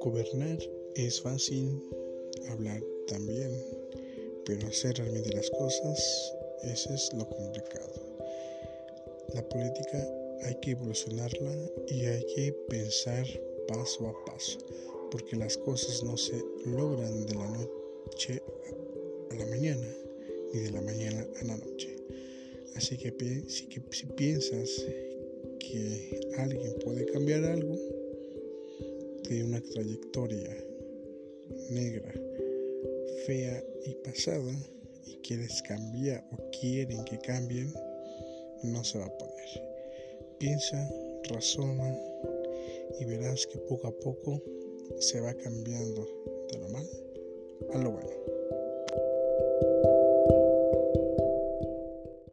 Gobernar es fácil, hablar también, pero hacer realmente las cosas, eso es lo complicado. La política hay que evolucionarla y hay que pensar paso a paso, porque las cosas no se logran de la noche a la mañana, ni de la mañana a la noche. Así que si, si piensas que alguien puede cambiar algo de una trayectoria negra, fea y pasada, y quieres cambiar o quieren que cambien, no se va a poder. Piensa, razona y verás que poco a poco se va cambiando de lo mal a lo bueno.